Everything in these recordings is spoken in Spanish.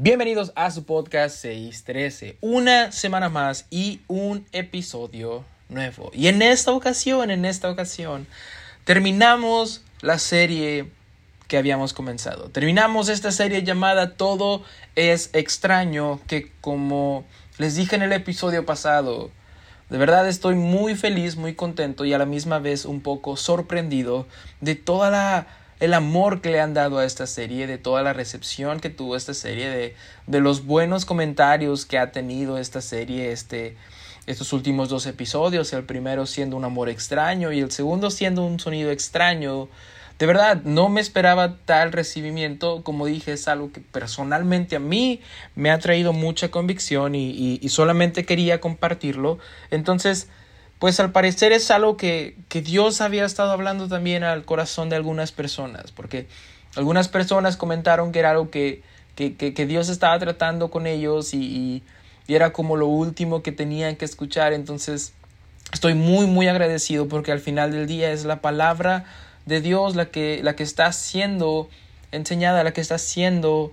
Bienvenidos a su podcast 613. Una semana más y un episodio nuevo. Y en esta ocasión, en esta ocasión, terminamos la serie que habíamos comenzado. Terminamos esta serie llamada Todo es extraño, que como les dije en el episodio pasado, de verdad estoy muy feliz, muy contento y a la misma vez un poco sorprendido de toda la el amor que le han dado a esta serie, de toda la recepción que tuvo esta serie, de, de los buenos comentarios que ha tenido esta serie, este, estos últimos dos episodios, el primero siendo un amor extraño y el segundo siendo un sonido extraño. De verdad, no me esperaba tal recibimiento, como dije, es algo que personalmente a mí me ha traído mucha convicción y, y solamente quería compartirlo. Entonces, pues al parecer es algo que, que, Dios había estado hablando también al corazón de algunas personas, porque algunas personas comentaron que era algo que, que, que Dios estaba tratando con ellos y, y, y, era como lo último que tenían que escuchar. Entonces estoy muy, muy agradecido porque al final del día es la palabra de Dios la que, la que está siendo enseñada, la que está siendo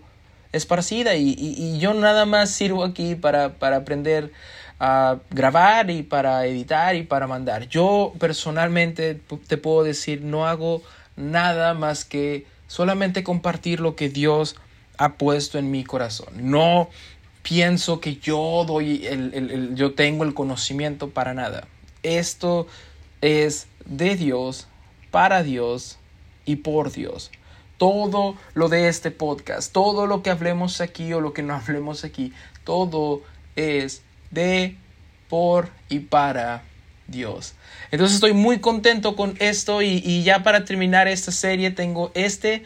esparcida y, y yo nada más sirvo aquí para, para aprender a grabar y para editar y para mandar. Yo personalmente te puedo decir, no hago nada más que solamente compartir lo que Dios ha puesto en mi corazón. No pienso que yo doy el, el, yo tengo el conocimiento para nada. Esto es de Dios, para Dios y por Dios. Todo lo de este podcast, todo lo que hablemos aquí o lo que no hablemos aquí, todo es de, por y para Dios. Entonces estoy muy contento con esto y, ya para terminar esta serie tengo este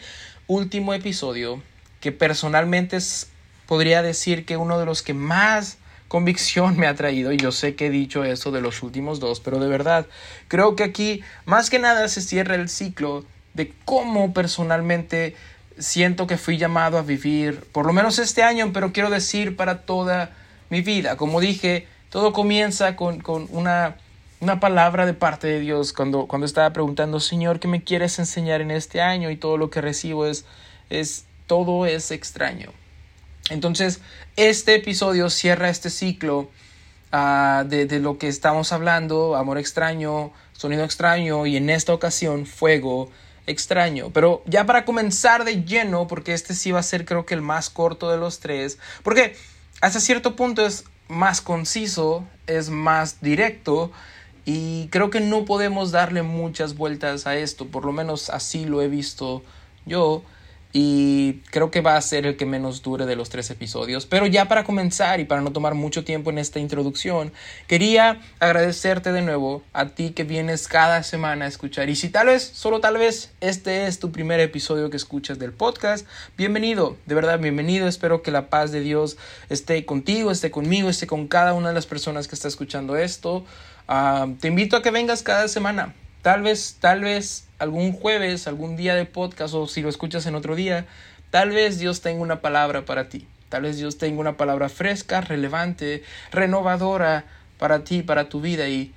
último episodio que personalmente es, podría decir que uno de los que más convicción me ha traído y yo sé que he dicho eso de los últimos dos, pero de verdad creo que aquí más que nada se cierra el ciclo de cómo personalmente siento que fui llamado a vivir, por lo menos este año, pero quiero decir para toda mi vida. Como dije, todo comienza con, con una, una, palabra de parte de Dios cuando, cuando estaba preguntando, Señor, ¿qué me quieres enseñar en este año? Y todo lo que recibo es, es todo es extraño. Entonces, este episodio cierra este ciclo uh, de, de lo que estamos hablando, amor extraño, sonido extraño y en esta ocasión fuego extraño. Pero ya para comenzar de lleno, porque este sí va a ser creo que el más corto de los tres, porque hasta cierto punto es más conciso, es más directo y creo que no podemos darle muchas vueltas a esto, por lo menos así lo he visto yo y creo que va a ser el que menos dure de los tres episodios. Pero ya para comenzar y para no tomar mucho tiempo en esta introducción, quería agradecerte de nuevo a ti que vienes cada semana a escuchar. Y si tal vez, solo tal vez, este es tu primer episodio que escuchas del podcast, bienvenido, de verdad, bienvenido. Espero que la paz de Dios esté contigo, esté conmigo, esté con cada una de las personas que está escuchando esto. Uh, te invito a que vengas cada semana. Tal vez, tal vez algún jueves, algún día de podcast o si lo escuchas en otro día, tal vez Dios tenga una palabra para ti. Tal vez Dios tenga una palabra fresca, relevante, renovadora para ti, para tu vida y,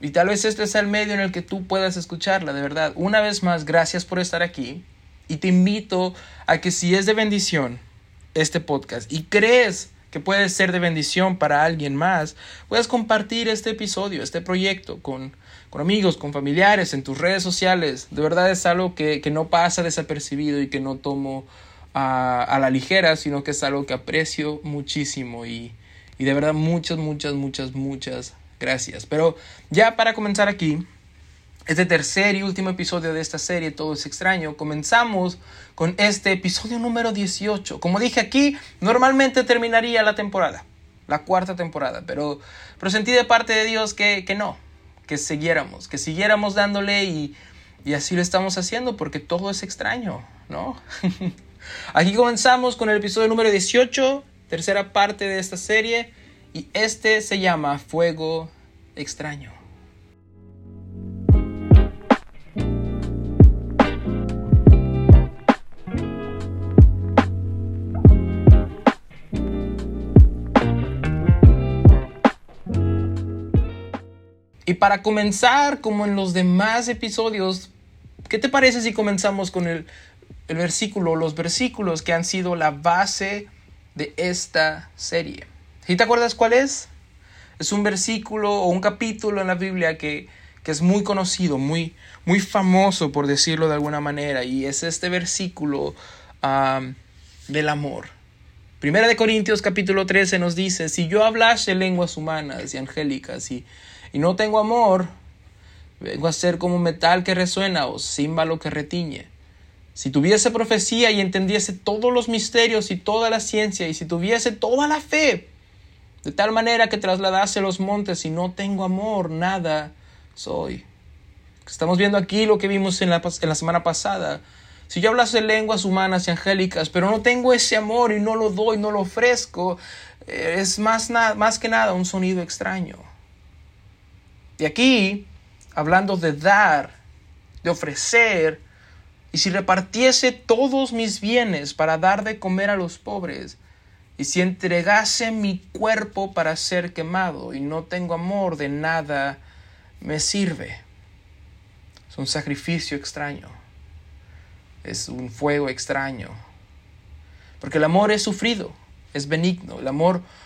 y tal vez este sea el medio en el que tú puedas escucharla, de verdad. Una vez más, gracias por estar aquí y te invito a que si es de bendición este podcast y crees que puede ser de bendición para alguien más, puedas compartir este episodio, este proyecto con, con amigos, con familiares, en tus redes sociales. De verdad es algo que, que no pasa desapercibido y que no tomo a, a, la ligera, sino que es algo que aprecio muchísimo y, y de verdad muchas, muchas, muchas, muchas gracias. Pero ya para comenzar aquí, este tercer y último episodio de esta serie, Todo es extraño, comenzamos con este episodio número 18. Como dije aquí, normalmente terminaría la temporada, la cuarta temporada, pero, pero sentí de parte de Dios que, que no, que siguiéramos, que siguiéramos dándole y, y así lo estamos haciendo porque todo es extraño, ¿no? Aquí comenzamos con el episodio número 18, tercera parte de esta serie, y este se llama Fuego extraño. Y para comenzar, como en los demás episodios, ¿qué te parece si comenzamos con el, el versículo, los versículos que han sido la base de esta serie. ¿Sí te acuerdas cuál es? Es un versículo o un capítulo en la Biblia que, que es muy conocido, muy, muy famoso, por decirlo de alguna manera, y es este versículo del amor. Primera de Corintios capítulo 13 nos dice, si yo hablase lenguas humanas y angélicas y, y no tengo amor, vengo a ser como metal que resuena o címbalo que retiñe. Si tuviese profecía y entendiese todos los misterios y toda la ciencia, y si tuviese toda la fe, de tal manera que trasladase los montes y no tengo amor, nada soy. Estamos viendo aquí lo que vimos en la, semana pasada. Si yo hablase lenguas humanas y angélicas, pero no tengo ese amor y no lo doy, no lo ofrezco, eh, es más que nada un sonido extraño. Y aquí, hablando de dar, de ofrecer, y si repartiese todos mis bienes para dar de comer a los pobres, y si entregase mi cuerpo para ser quemado y no tengo amor, de nada me sirve. Es un sacrificio extraño. Es un fuego extraño. Porque el amor es sufrido, es benigno. El amor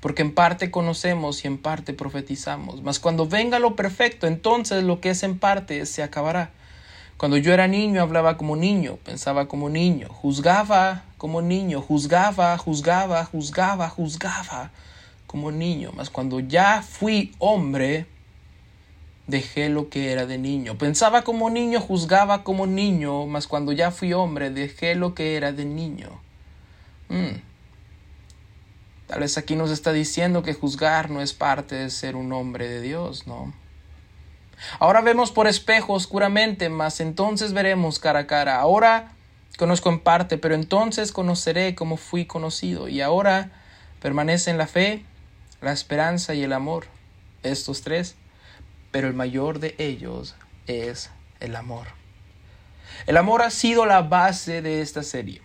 porque en parte conocemos y en parte profetizamos. Mas cuando venga lo perfecto, entonces lo que es en parte se acabará. Cuando yo era niño hablaba como niño, pensaba como niño, juzgaba como niño, juzgaba, juzgaba, juzgaba, juzgaba como niño. Mas cuando ya fui hombre, dejé lo que era de niño. Pensaba como niño, juzgaba como niño, mas cuando ya fui hombre, dejé lo que era de niño. Mm. Tal vez aquí nos está diciendo que juzgar no es parte de ser un hombre de Dios, ¿no? Ahora vemos por espejo oscuramente, mas entonces veremos cara a cara. Ahora conozco en parte, pero entonces conoceré como fui conocido. Y ahora permanecen la fe, la esperanza y el amor. Estos tres. Pero el mayor de ellos es el amor. El amor ha sido la base de esta serie.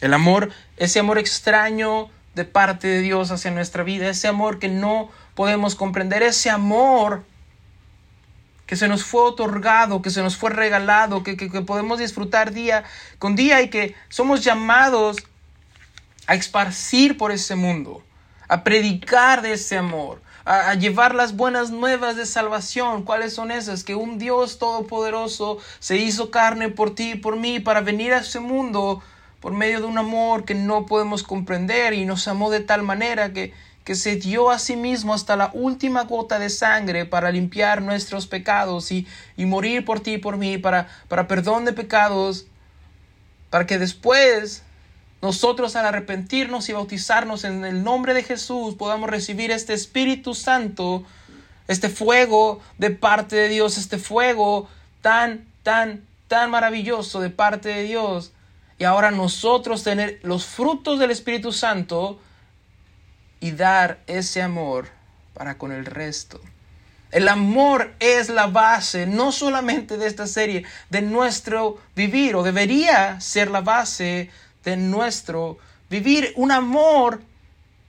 El amor, ese amor extraño de parte de Dios hacia nuestra vida, ese amor que no podemos comprender, ese amor que se nos fue otorgado, que se nos fue regalado, que, podemos disfrutar día con día y que somos llamados a esparcir por ese mundo, a predicar de ese amor, a, a, llevar las buenas nuevas de salvación. ¿Cuáles son esas? Que un Dios todopoderoso se hizo carne por ti y por mí para venir a ese mundo por medio de un amor que no podemos comprender y nos amó de tal manera que que se dio a sí mismo hasta la última gota de sangre para limpiar nuestros pecados y, y morir por ti y por mí, para, para perdón de pecados, para que después nosotros al arrepentirnos y bautizarnos en el nombre de Jesús podamos recibir este Espíritu Santo, este fuego de parte de Dios, este fuego tan, tan, tan maravilloso de parte de Dios. Y ahora nosotros tener los frutos del Espíritu Santo y dar ese amor para con el resto. El amor es la base no solamente de esta serie, de nuestro vivir, o debería ser la base de nuestro vivir. Un amor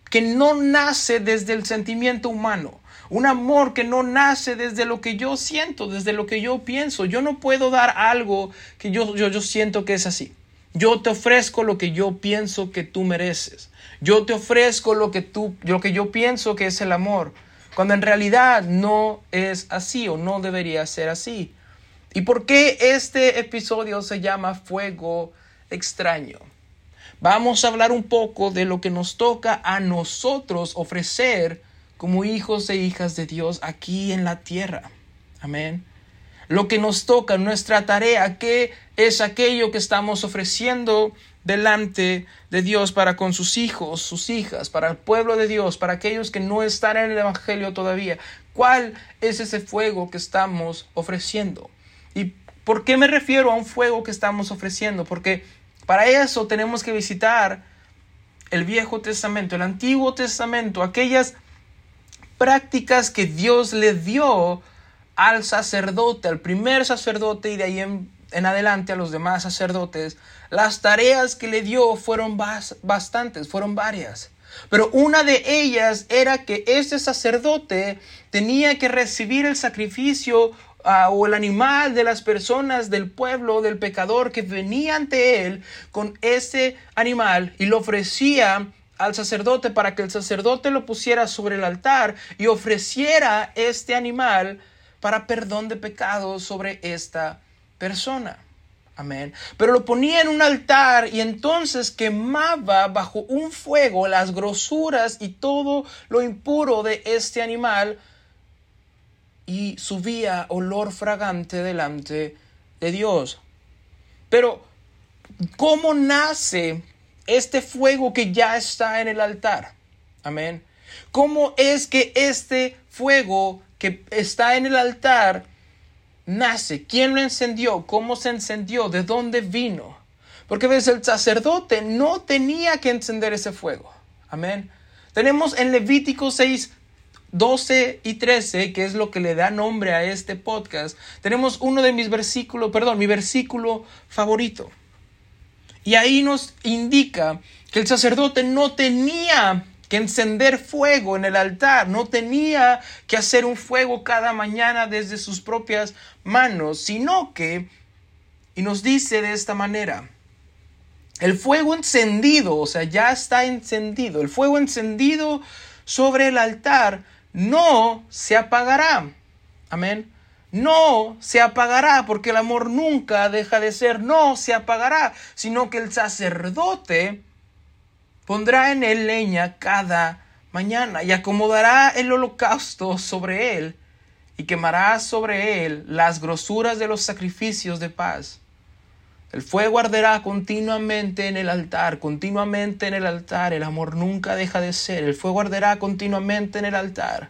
que no nace desde el sentimiento humano. Un amor que no nace desde lo que yo siento, desde lo que yo pienso. Yo no puedo dar algo que yo, yo, yo siento que es así. Yo te ofrezco lo que yo pienso que tú mereces. Yo te ofrezco lo que tú, lo que yo pienso que es el amor, cuando en realidad no es así o no debería ser así. ¿Y por qué este episodio se llama Fuego extraño? Vamos a hablar un poco de lo que nos toca a nosotros ofrecer como hijos e hijas de Dios aquí en la tierra. Amén lo que nos toca, nuestra tarea, qué es aquello que estamos ofreciendo delante de Dios para con sus hijos, sus hijas, para el pueblo de Dios, para aquellos que no están en el Evangelio todavía. ¿Cuál es ese fuego que estamos ofreciendo? ¿Y por qué me refiero a un fuego que estamos ofreciendo? Porque para eso tenemos que visitar el Viejo Testamento, el Antiguo Testamento, aquellas prácticas que Dios le dio al sacerdote, al primer sacerdote y de ahí en, adelante a los demás sacerdotes, las tareas que le dio fueron bastantes, fueron varias. Pero una de ellas era que este sacerdote tenía que recibir el sacrificio ah, o el animal de las personas del pueblo, del pecador que venía ante él con ese animal y lo ofrecía al sacerdote para que el sacerdote lo pusiera sobre el altar y ofreciera este animal para perdón de pecados sobre esta persona. Amén. Pero lo ponía en un altar y entonces quemaba bajo un fuego las grosuras y todo lo impuro de este animal y subía olor fragante delante de Dios. Pero, ¿cómo nace este fuego que ya está en el altar? Amén. ¿Cómo es que este fuego que está en el altar nace? ¿Quién lo encendió? ¿Cómo se encendió? ¿De dónde vino? Porque ves, el sacerdote no tenía que encender ese fuego. Amén. Tenemos en Levítico 6, 12 y 13, que es lo que le da nombre a este podcast, tenemos uno de mis versículos, perdón, mi versículo favorito. Y ahí nos indica que el sacerdote no tenía que encender fuego en el altar, no tenía que hacer un fuego cada mañana desde sus propias manos, sino que, y nos dice de esta manera, el fuego encendido, o sea, ya está encendido, el fuego encendido sobre el altar no se apagará. Amén. No se apagará porque el amor nunca deja de ser, no se apagará, sino que el sacerdote Pondrá en él leña cada mañana y acomodará el holocausto sobre él y quemará sobre él las grosuras de los sacrificios de paz. El fuego arderá continuamente en el altar, continuamente en el altar. El amor nunca deja de ser. El fuego arderá continuamente en el altar.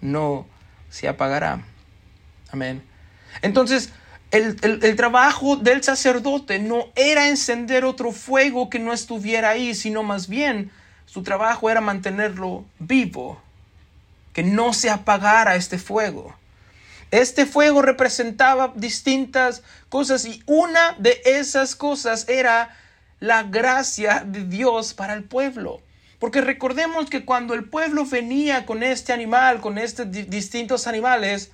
No se apagará. Amén. Entonces, el, trabajo del sacerdote no era encender otro fuego que no estuviera ahí, sino más bien su trabajo era mantenerlo vivo, que no se apagara este fuego. Este fuego representaba distintas cosas y una de esas cosas era la gracia de Dios para el pueblo. Porque recordemos que cuando el pueblo venía con este animal, con estos distintos animales,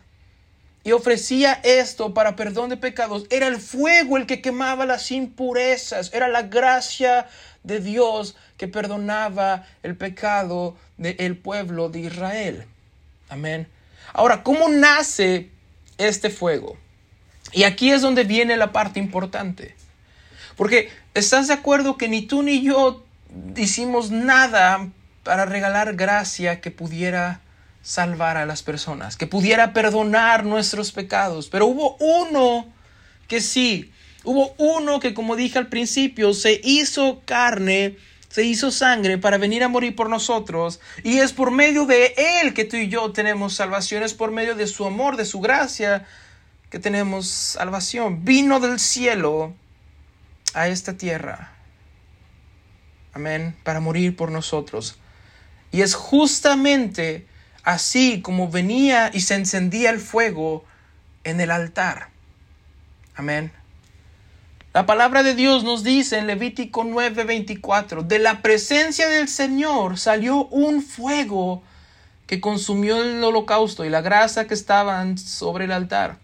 y ofrecía esto para perdón de pecados. Era el fuego el que quemaba las impurezas, era la gracia de Dios que perdonaba el pecado del pueblo de Israel. Amén. Ahora, ¿cómo nace este fuego? Y aquí es donde viene la parte importante. Porque estás de acuerdo que ni tú ni yo hicimos nada para regalar gracia que pudiera salvar a las personas, que pudiera perdonar nuestros pecados. Pero hubo uno que sí, hubo uno que como dije al principio, se hizo carne, se hizo sangre para venir a morir por nosotros. Y es por medio de Él que tú y yo tenemos salvación, es por medio de su amor, de su gracia que tenemos salvación. Vino del cielo a esta tierra. Amén, para morir por nosotros. Y es justamente así como venía y se encendía el fuego en el altar. Amén. La palabra de Dios nos dice en Levítico 9:24, de la presencia del Señor salió un fuego que consumió el holocausto y la grasa que estaban sobre el altar.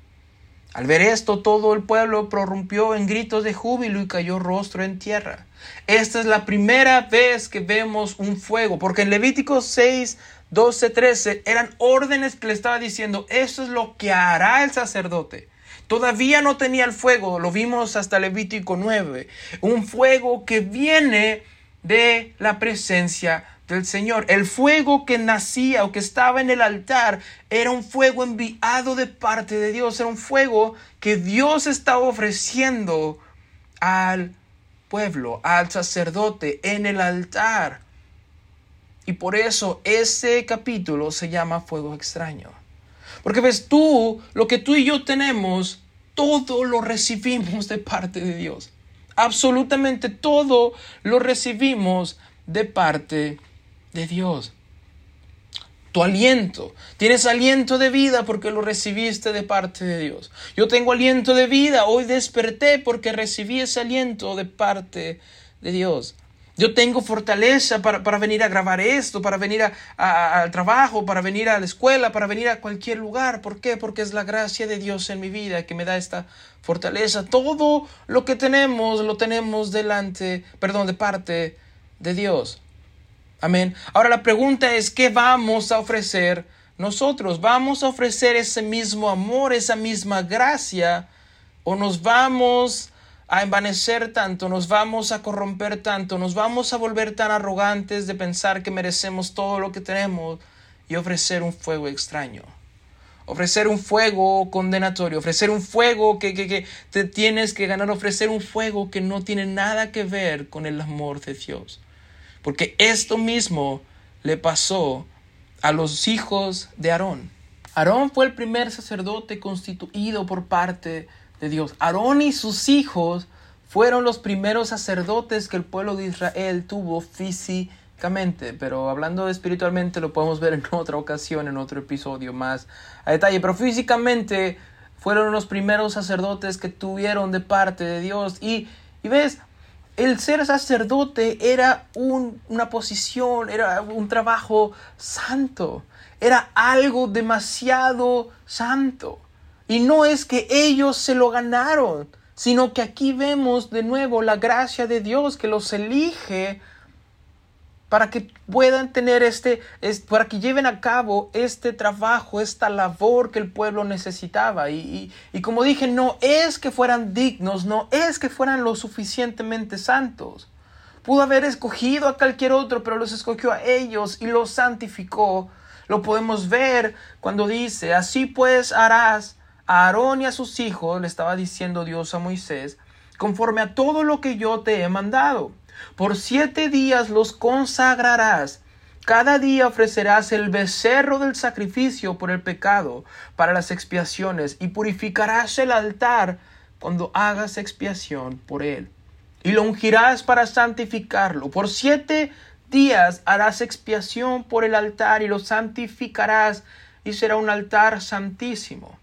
Al ver esto, todo el pueblo prorrumpió en gritos de júbilo y cayó rostro en tierra. Esta es la primera vez que vemos un fuego, porque en Levítico 6, 12, 13 eran órdenes que le estaba diciendo, eso es lo que hará el sacerdote. Todavía no tenía el fuego, lo vimos hasta Levítico 9, un fuego que viene de la presencia del Señor. El fuego que nacía o que estaba en el altar era un fuego enviado de parte de Dios, era un fuego que Dios estaba ofreciendo al pueblo, al sacerdote en el altar. Y por eso ese capítulo se llama fuego extraño. Porque ves tú, lo que tú y yo tenemos, todo lo recibimos de parte de Dios. Absolutamente todo lo recibimos de parte de Dios. Tu aliento. Tienes aliento de vida porque lo recibiste de parte de Dios. Yo tengo aliento de vida. Hoy desperté porque recibí ese aliento de parte de Dios. Yo tengo fortaleza para, venir a grabar esto, para venir al trabajo, para venir a la escuela, para venir a cualquier lugar. ¿Por qué? Porque es la gracia de Dios en mi vida que me da esta fortaleza. Todo lo que tenemos lo tenemos delante, perdón, de parte de Dios. Amén. Ahora la pregunta es, ¿qué vamos a ofrecer nosotros? ¿Vamos a ofrecer ese mismo amor, esa misma gracia? ¿O nos vamos a envanecer tanto, nos vamos a corromper tanto, nos vamos a volver tan arrogantes de pensar que merecemos todo lo que tenemos y ofrecer un fuego extraño. Ofrecer un fuego condenatorio, ofrecer un fuego que, que, que te tienes que ganar, ofrecer un fuego que no tiene nada que ver con el amor de Dios. Porque esto mismo le pasó a los hijos de Aarón. Aarón fue el primer sacerdote constituido por parte de Dios. Aarón y sus hijos fueron los primeros sacerdotes que el pueblo de Israel tuvo físicamente, pero hablando espiritualmente lo podemos ver en otra ocasión, en otro episodio más a detalle, pero físicamente fueron los primeros sacerdotes que tuvieron de parte de Dios y, y ves, el ser sacerdote era una posición, era un trabajo santo, era algo demasiado santo. Y no es que ellos se lo ganaron, sino que aquí vemos de nuevo la gracia de Dios que los elige para que puedan tener este, para que lleven a cabo este trabajo, esta labor que el pueblo necesitaba. Y, y, como dije, no es que fueran dignos, no es que fueran lo suficientemente santos. Pudo haber escogido a cualquier otro, pero los escogió a ellos y los santificó. Lo podemos ver cuando dice, así pues harás a Aarón y a sus hijos, le estaba diciendo Dios a Moisés, conforme a todo lo que yo te he mandado. Por siete días los consagrarás. Cada día ofrecerás el becerro del sacrificio por el pecado para las expiaciones y purificarás el altar cuando hagas expiación por él. Y lo ungirás para santificarlo. Por siete días harás expiación por el altar y lo santificarás y será un altar santísimo.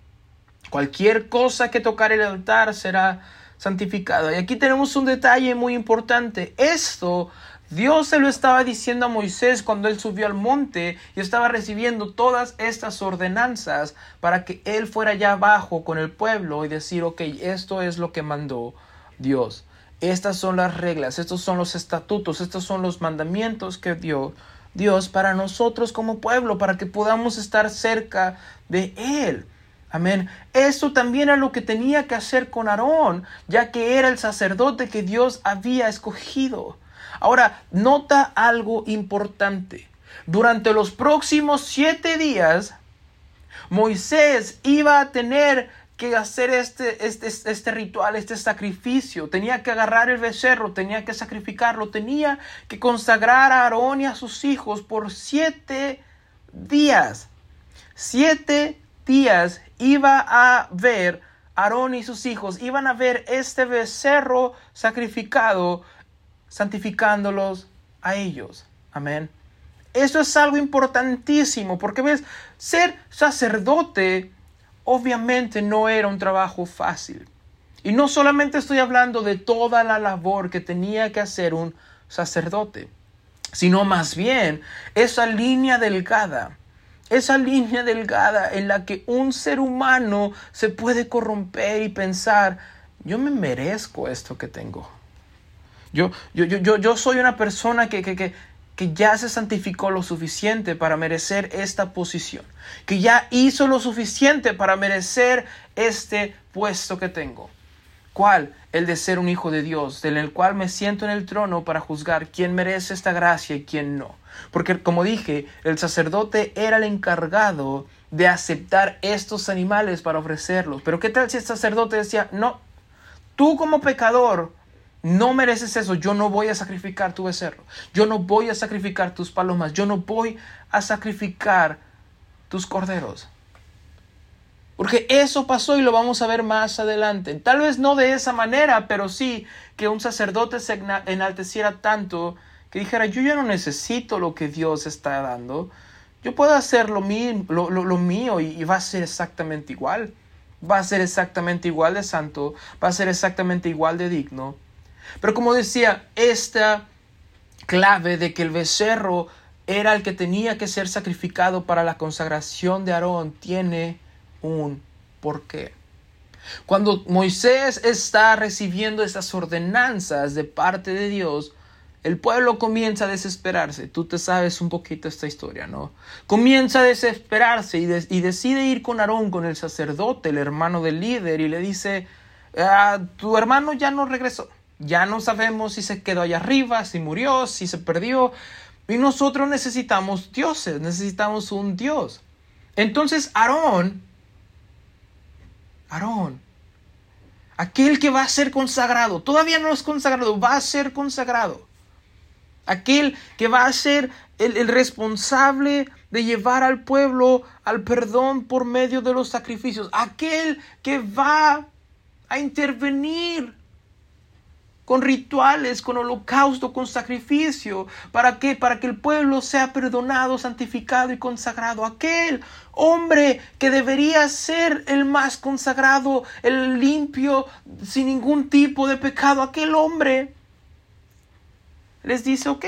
Cualquier cosa que tocar el altar será santificado. Y aquí tenemos un detalle muy importante. Esto Dios se lo estaba diciendo a Moisés cuando él subió al monte y estaba recibiendo todas estas ordenanzas para que él fuera allá abajo con el pueblo y decir, ok, esto es lo que mandó Dios. Estas son las reglas, estos son los estatutos, estos son los mandamientos que dio Dios para nosotros como pueblo, para que podamos estar cerca de Él. Amén. Esto también era lo que tenía que hacer con Aarón, ya que era el sacerdote que Dios había escogido. Ahora, nota algo importante. Durante los próximos siete días, Moisés iba a tener que hacer este, este, este, ritual, este sacrificio. Tenía que agarrar el becerro, tenía que sacrificarlo, tenía que consagrar a Aarón y a sus hijos por siete días. Siete días iba a ver Aarón y sus hijos, iban a ver este becerro sacrificado, santificándolos a ellos. Amén. Eso es algo importantísimo, porque ves, ser sacerdote obviamente no era un trabajo fácil. Y no solamente estoy hablando de toda la labor que tenía que hacer un sacerdote, sino más bien esa línea delgada esa línea delgada en la que un ser humano se puede corromper y pensar, yo me merezco esto que tengo. Yo, yo, yo, yo soy una persona que, que, que, que ya se santificó lo suficiente para merecer esta posición, que ya hizo lo suficiente para merecer este puesto que tengo. ¿Cuál? El de ser un hijo de Dios, en el cual me siento en el trono para juzgar quién merece esta gracia y quién no. Porque como dije, el sacerdote era el encargado de aceptar estos animales para ofrecerlos. Pero ¿qué tal si el sacerdote decía, no, tú como pecador no mereces eso, yo no voy a sacrificar tu becerro, yo no voy a sacrificar tus palomas, yo no voy a sacrificar tus corderos. Porque eso pasó y lo vamos a ver más adelante. Tal vez no de esa manera, pero sí que un sacerdote se enalteciera tanto que dijera, yo ya no necesito lo que Dios está dando, yo puedo hacer lo mío, lo, mío y, va a ser exactamente igual. Va a ser exactamente igual de santo, va a ser exactamente igual de digno. Pero como decía, esta clave de que el becerro era el que tenía que ser sacrificado para la consagración de Aarón tiene un porqué. Cuando Moisés está recibiendo esas ordenanzas de parte de Dios, el pueblo comienza a desesperarse. Tú te sabes un poquito esta historia, ¿no? Comienza a desesperarse y, decide ir con Aarón, con el sacerdote, el hermano del líder, y le dice, ah, tu hermano ya no regresó. Ya no sabemos si se quedó allá arriba, si murió, si se perdió. Y nosotros necesitamos dioses, necesitamos un Dios. Entonces Aarón, Aarón, aquel que va a ser consagrado, todavía no es consagrado, va a ser consagrado aquel que va a ser el, responsable de llevar al pueblo al perdón por medio de los sacrificios, aquel que va a intervenir con rituales, con holocausto, con sacrificio. ¿Para qué? Para que el pueblo sea perdonado, santificado y consagrado. Aquel hombre que debería ser el más consagrado, el limpio, sin ningún tipo de pecado. Aquel hombre les dice, ok,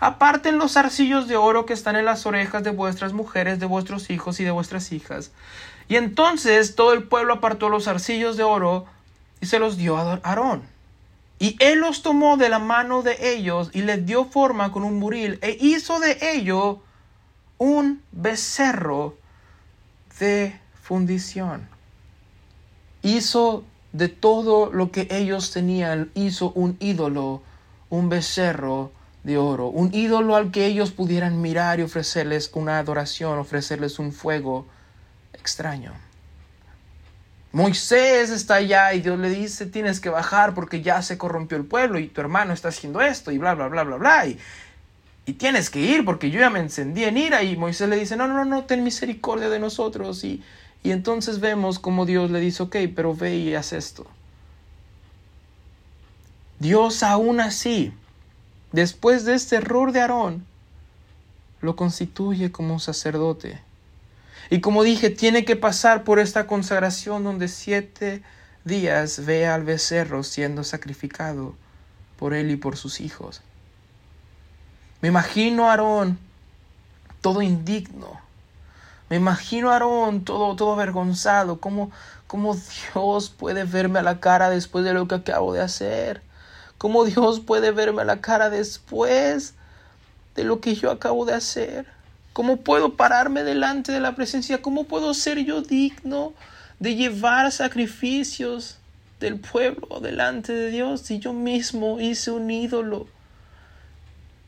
aparten los arcillos de oro que están en las orejas de vuestras mujeres, de vuestros hijos y de vuestras hijas. Y entonces todo el pueblo apartó los arcillos de oro y se los dio a Aarón. Y él los tomó de la mano de ellos y les dio forma con un buril e hizo de ello un becerro de fundición. Hizo de todo lo que ellos tenían, hizo un ídolo un becerro de oro, un ídolo al que ellos pudieran mirar y ofrecerles una adoración, ofrecerles un fuego extraño. Moisés está allá y Dios le dice, tienes que bajar porque ya se corrompió el pueblo y tu hermano está haciendo esto y bla, bla, bla, bla, bla. Y, y tienes que ir porque yo ya me encendí en ira y Moisés le dice, no, no, no, ten misericordia de nosotros. Y, y entonces vemos como Dios le dice, ok, pero ve y haz esto. Dios aún así, después de este error de Aarón, lo constituye como un sacerdote. Y como dije, tiene que pasar por esta consagración donde siete días ve al becerro siendo sacrificado por él y por sus hijos. Me imagino Aarón todo indigno. Me imagino Aarón todo, todo avergonzado. ¿Cómo, ¿Cómo Dios puede verme a la cara después de lo que acabo de hacer? ¿Cómo Dios puede verme a la cara después de lo que yo acabo de hacer? ¿Cómo puedo pararme delante de la presencia? ¿Cómo puedo ser yo digno de llevar sacrificios del pueblo delante de Dios si yo mismo hice un ídolo?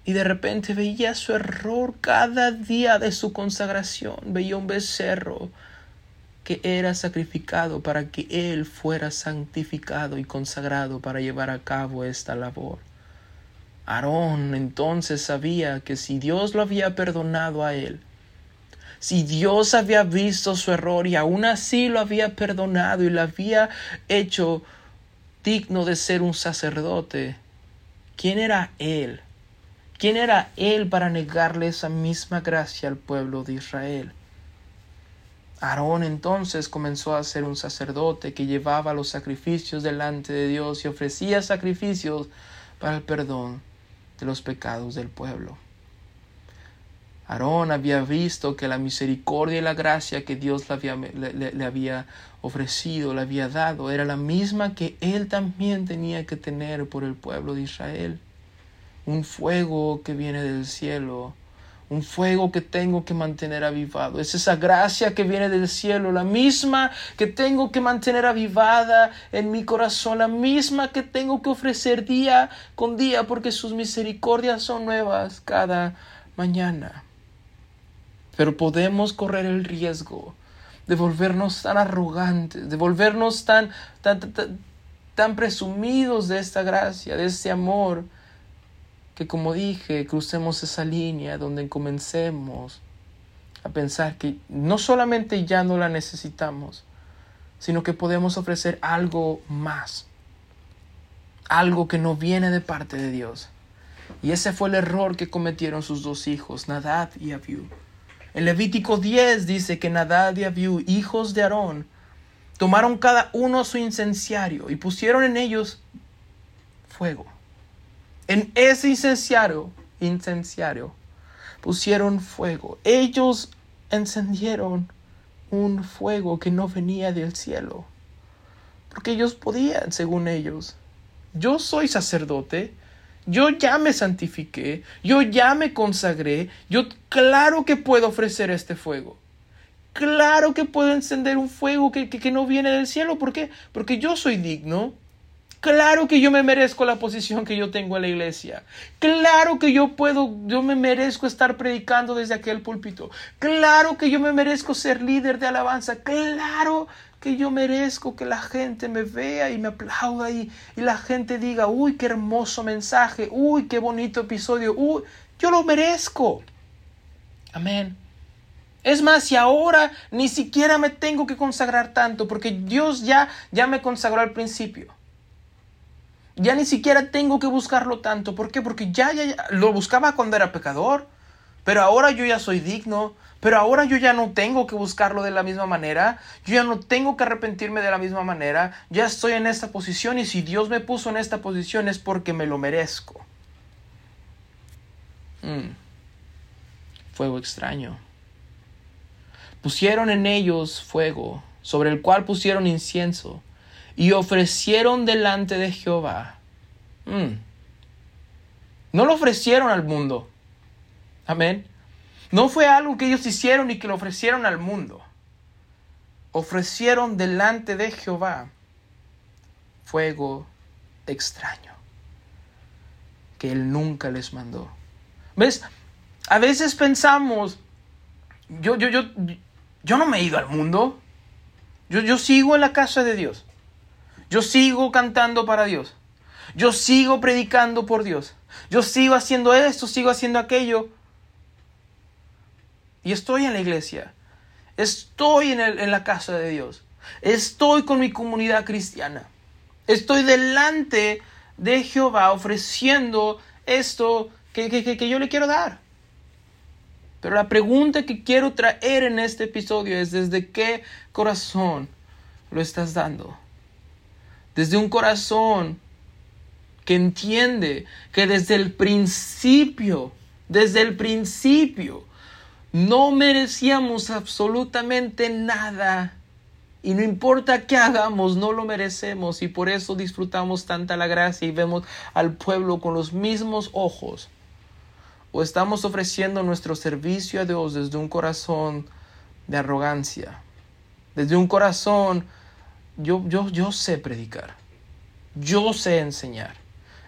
Y de repente veía su error cada día de su consagración. Veía un becerro que era sacrificado para que Él fuera santificado y consagrado para llevar a cabo esta labor. Aarón entonces sabía que si Dios lo había perdonado a él, si Dios había visto su error y aún así lo había perdonado y lo había hecho digno de ser un sacerdote, ¿quién era él? ¿Quién era él para negarle esa misma gracia al pueblo de Israel? Aarón entonces comenzó a ser un sacerdote que llevaba los sacrificios delante de Dios y ofrecía sacrificios para el perdón de los pecados del pueblo. Aarón había visto que la misericordia y la gracia que Dios le había, le había, ofrecido, le había dado, era la misma que él también tenía que tener por el pueblo de Israel. Un fuego que viene del cielo un fuego que tengo que mantener avivado. Es esa gracia que viene del cielo, la misma que tengo que mantener avivada en mi corazón, la misma que tengo que ofrecer día con día, porque sus misericordias son nuevas cada mañana. Pero podemos correr el riesgo de volvernos tan arrogantes, de volvernos tan, tan, tan, tan presumidos de esta gracia, de este amor, que como dije, crucemos esa línea donde comencemos a pensar que no solamente ya no la necesitamos, sino que podemos ofrecer algo más, algo que no viene de parte de Dios, Y ese fue el error que cometieron sus dos hijos, Nadab y Abiú. En Levítico 10 dice que Nadab y Abiú, hijos de Aarón, tomaron cada uno su incenciario y pusieron en ellos fuego. En ese incenciario, incenciario, pusieron fuego. Ellos encendieron un fuego que no venía del cielo. Porque ellos podían, según ellos. Yo soy sacerdote, yo ya me santifiqué, yo ya me consagré, yo claro que puedo ofrecer este fuego. Claro que puedo encender un fuego que, que, no viene del cielo. ¿Por qué? Porque yo soy digno. Claro que yo me merezco la posición que yo tengo en la iglesia. Claro que yo puedo, yo me merezco estar predicando desde aquel púlpito. Claro que yo me merezco ser líder de alabanza. Claro que yo merezco que la gente me vea y me aplauda y, y la gente diga, uy, qué hermoso mensaje, uy, qué bonito episodio, uy, yo lo merezco. Amén. Es más, si ahora ni siquiera me tengo que consagrar tanto, porque Dios ya, ya me consagró al principio. Ya ni siquiera tengo que buscarlo tanto. ¿Por qué? Porque ya, ya, ya lo buscaba cuando era pecador. Pero ahora yo ya soy digno. Pero ahora yo ya no tengo que buscarlo de la misma manera. Yo ya no tengo que arrepentirme de la misma manera. Ya estoy en esta posición y si Dios me puso en esta posición es porque me lo merezco. Mm. Fuego extraño. Pusieron en ellos fuego, sobre el cual pusieron incienso, y ofrecieron delante de Jehová. Mm. No lo ofrecieron al mundo. Amén. No fue algo que ellos hicieron y que lo ofrecieron al mundo. Ofrecieron delante de Jehová fuego extraño que Él nunca les mandó. ¿Ves? A veces pensamos, yo, yo, yo, yo no me he ido al mundo. Yo, yo sigo en la casa de Dios. Yo sigo cantando para Dios. Yo sigo predicando por Dios. Yo sigo haciendo esto, sigo haciendo aquello. Y estoy en la iglesia. Estoy en, en la casa de Dios. Estoy con mi comunidad cristiana. Estoy delante de Jehová ofreciendo esto que, que, que, yo le quiero dar. Pero la pregunta que quiero traer en este episodio es desde qué corazón lo estás dando. Desde un corazón que entiende que desde el principio, desde el principio, no merecíamos absolutamente nada. Y no importa qué hagamos, no lo merecemos. Y por eso disfrutamos tanta la gracia y vemos al pueblo con los mismos ojos. O estamos ofreciendo nuestro servicio a Dios desde un corazón de arrogancia. Desde un corazón, yo, yo, yo sé predicar. Yo sé enseñar.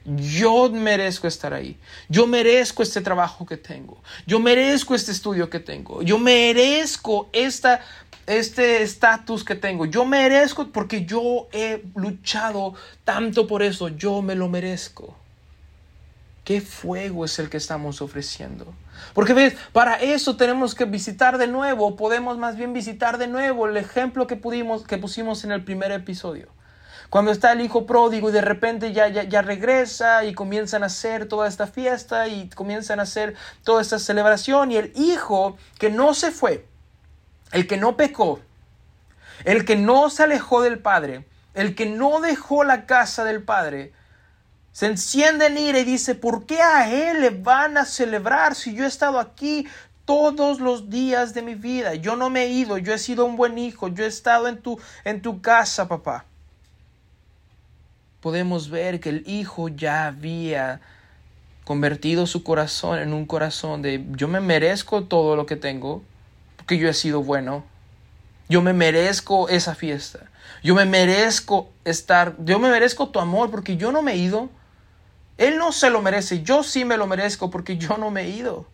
Yo merezco estar ahí. Yo merezco este trabajo que tengo. Yo merezco este estudio que tengo. Yo merezco esta, este estatus que tengo. Yo merezco porque yo he luchado tanto por eso. Yo me lo merezco. ¿Qué fuego es el que estamos ofreciendo? Porque ves, para eso tenemos que visitar de nuevo, podemos más bien visitar de nuevo el ejemplo que pudimos, que pusimos en el primer episodio. Cuando está el hijo pródigo y de repente ya, ya, regresa y comienzan a hacer toda esta fiesta y comienzan a hacer toda esta celebración y el hijo que no se fue, el que no pecó, el que no se alejó del padre, el que no dejó la casa del padre, se enciende en ira y dice, ¿por qué a él le van a celebrar si yo he estado aquí todos los días de mi vida? Yo no me he ido, yo he sido un buen hijo, yo he estado en tu, en tu casa, papá podemos ver que el hijo ya había convertido su corazón en un corazón de yo me merezco todo lo que tengo porque yo he sido bueno. Yo me merezco esa fiesta. Yo me merezco estar, yo me merezco tu amor porque yo no me he ido. Él no se lo merece, yo sí me lo merezco porque yo no me he ido.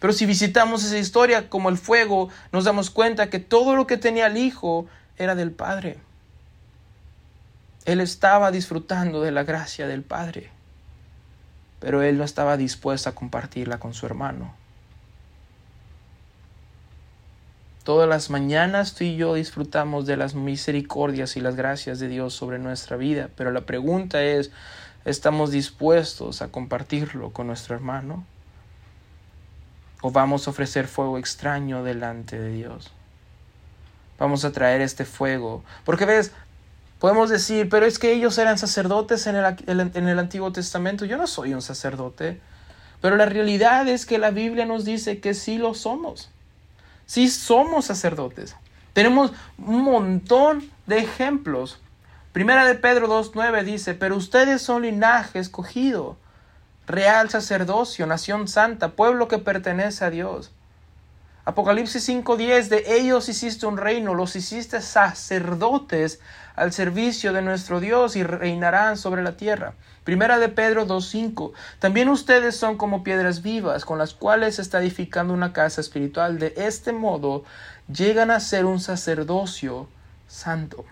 Pero si visitamos esa historia como el fuego, nos damos cuenta que todo lo que tenía el hijo era del Padre. Él estaba disfrutando de la gracia del Padre, pero él no estaba dispuesto a compartirla con su hermano. Todas las mañanas tú y yo disfrutamos de las misericordias y las gracias de Dios sobre nuestra vida, pero la pregunta es, estamos dispuestos a compartirlo con nuestro hermano? ¿O vamos a ofrecer fuego extraño delante de Dios? Vamos a traer este fuego. Porque ves, podemos decir, pero es que ellos eran sacerdotes en el, en el Antiguo Testamento. Yo no soy un sacerdote. Pero la realidad es que la Biblia nos dice que sí lo somos. Sí somos sacerdotes. Tenemos un montón de ejemplos. Primera de Pedro 2.9 dice, pero ustedes son linaje escogido, real sacerdocio, nación santa, pueblo que pertenece a Dios. Apocalipsis 5.10, de ellos hiciste un reino, los hiciste sacerdotes al servicio de nuestro Dios y reinarán sobre la tierra. Primera de Pedro 2.5, también ustedes son como piedras vivas con las cuales se está edificando una casa espiritual. De este modo llegan a ser un sacerdocio santo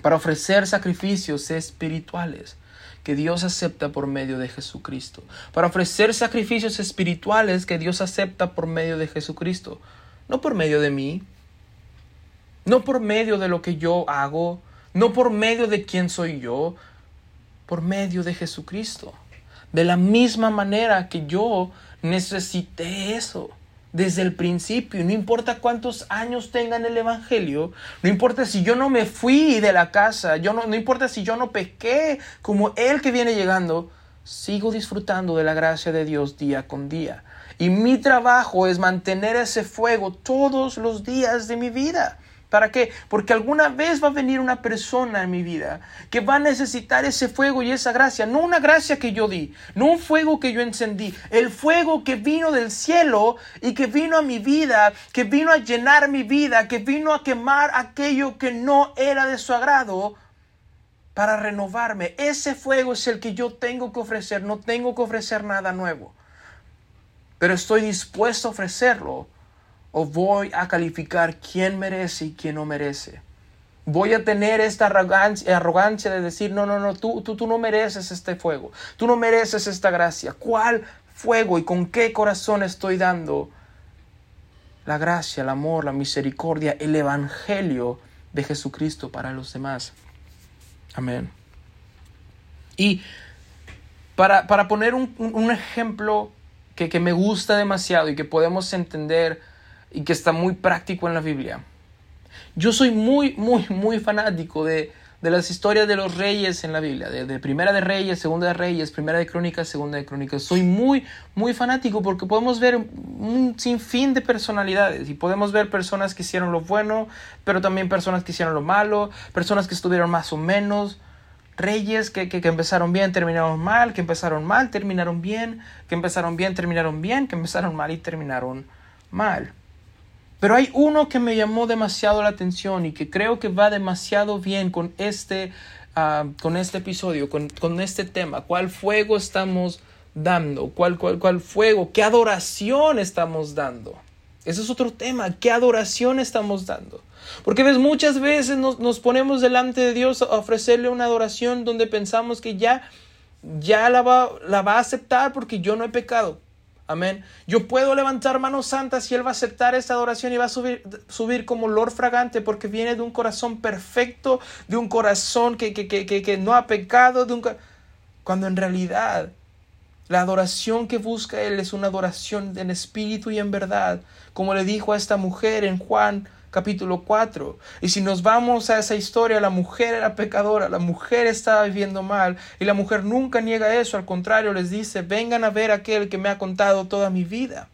para ofrecer sacrificios espirituales que Dios acepta por medio de Jesucristo, para ofrecer sacrificios espirituales que Dios acepta por medio de Jesucristo, no por medio de mí, no por medio de lo que yo hago, no por medio de quién soy yo, por medio de Jesucristo. De la misma manera que yo necesité eso desde el principio. No importa cuántos años tenga en el Evangelio, no importa si yo no me fui de la casa, yo no, no importa si yo no pequé como el que viene llegando, sigo disfrutando de la gracia de Dios día con día. Y mi trabajo es mantener ese fuego todos los días de mi vida. ¿Para qué? Porque alguna vez va a venir una persona en mi vida que va a necesitar ese fuego y esa gracia. No una gracia que yo di, no un fuego que yo encendí. El fuego que vino del cielo y que vino a mi vida, que vino a llenar mi vida, que vino a quemar aquello que no era de su agrado para renovarme. Ese fuego es el que yo tengo que ofrecer. No tengo que ofrecer nada nuevo. Pero estoy dispuesto a ofrecerlo o voy a calificar quién merece y quién no merece. Voy a tener esta arrogancia, de decir, no, no, no, tú, tú, tú no mereces este fuego, tú no mereces esta gracia. ¿Cuál fuego y con qué corazón estoy dando la gracia, el amor, la misericordia, el evangelio de Jesucristo para los demás? Amén. Y para, poner un, ejemplo que, que me gusta demasiado y que podemos entender, y que está muy práctico en la Biblia. Yo soy muy, muy, muy fanático de, las historias de los reyes en la Biblia, de, Primera de Reyes, Segunda de Reyes, Primera de Crónicas, Segunda de Crónicas. Soy muy, muy fanático porque podemos ver un sinfín de personalidades y podemos ver personas que hicieron lo bueno, pero también personas que hicieron lo malo, personas que estuvieron más o menos, reyes que, que empezaron bien, terminaron mal, que empezaron mal, terminaron bien, que empezaron bien, terminaron bien, que empezaron mal y terminaron mal. Pero hay uno que me llamó demasiado la atención y que creo que va demasiado bien con este, ah, con este episodio, con, con, este tema. ¿Cuál fuego estamos dando? ¿Cuál, cuál, cuál fuego? ¿Qué adoración estamos dando? Ese es otro tema. ¿Qué adoración estamos dando? Porque ves, muchas veces nos, nos ponemos delante de Dios a ofrecerle una adoración donde pensamos que ya, ya la, va, la va a aceptar porque yo no he pecado. Amén. Yo puedo levantar manos santas y Él va a aceptar esta adoración y va a subir, subir como olor fragante porque viene de un corazón perfecto, de un corazón que, que, que, que no ha pecado, de un, cuando en realidad la adoración que busca Él es una adoración en espíritu y en verdad, como le dijo a esta mujer en Juan capítulo 4. Y si nos vamos a esa historia, la mujer era pecadora, la mujer estaba viviendo mal y la mujer nunca niega eso, al contrario les dice, vengan a ver aquel que me ha contado toda mi vida.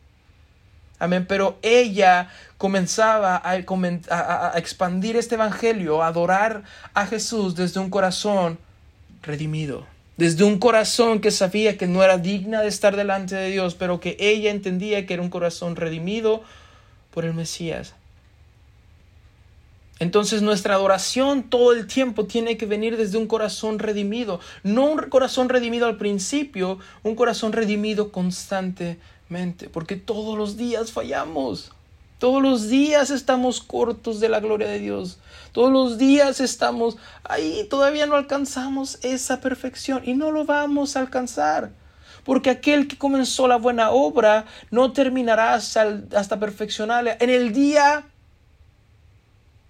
Amén, pero ella comenzaba a, a, a, expandir este evangelio, a adorar a Jesús desde un corazón redimido, desde un corazón que sabía que no era digna de estar delante de Dios, pero que ella entendía que era un corazón redimido por el Mesías. Entonces nuestra adoración todo el tiempo tiene que venir desde un corazón redimido, no un corazón redimido al principio, un corazón redimido constantemente, porque todos los días fallamos. Todos los días estamos cortos de la gloria de Dios. Todos los días estamos ahí, todavía no alcanzamos esa perfección y no lo vamos a alcanzar. Porque aquel que comenzó la buena obra no terminará hasta, hasta perfeccionarla en el día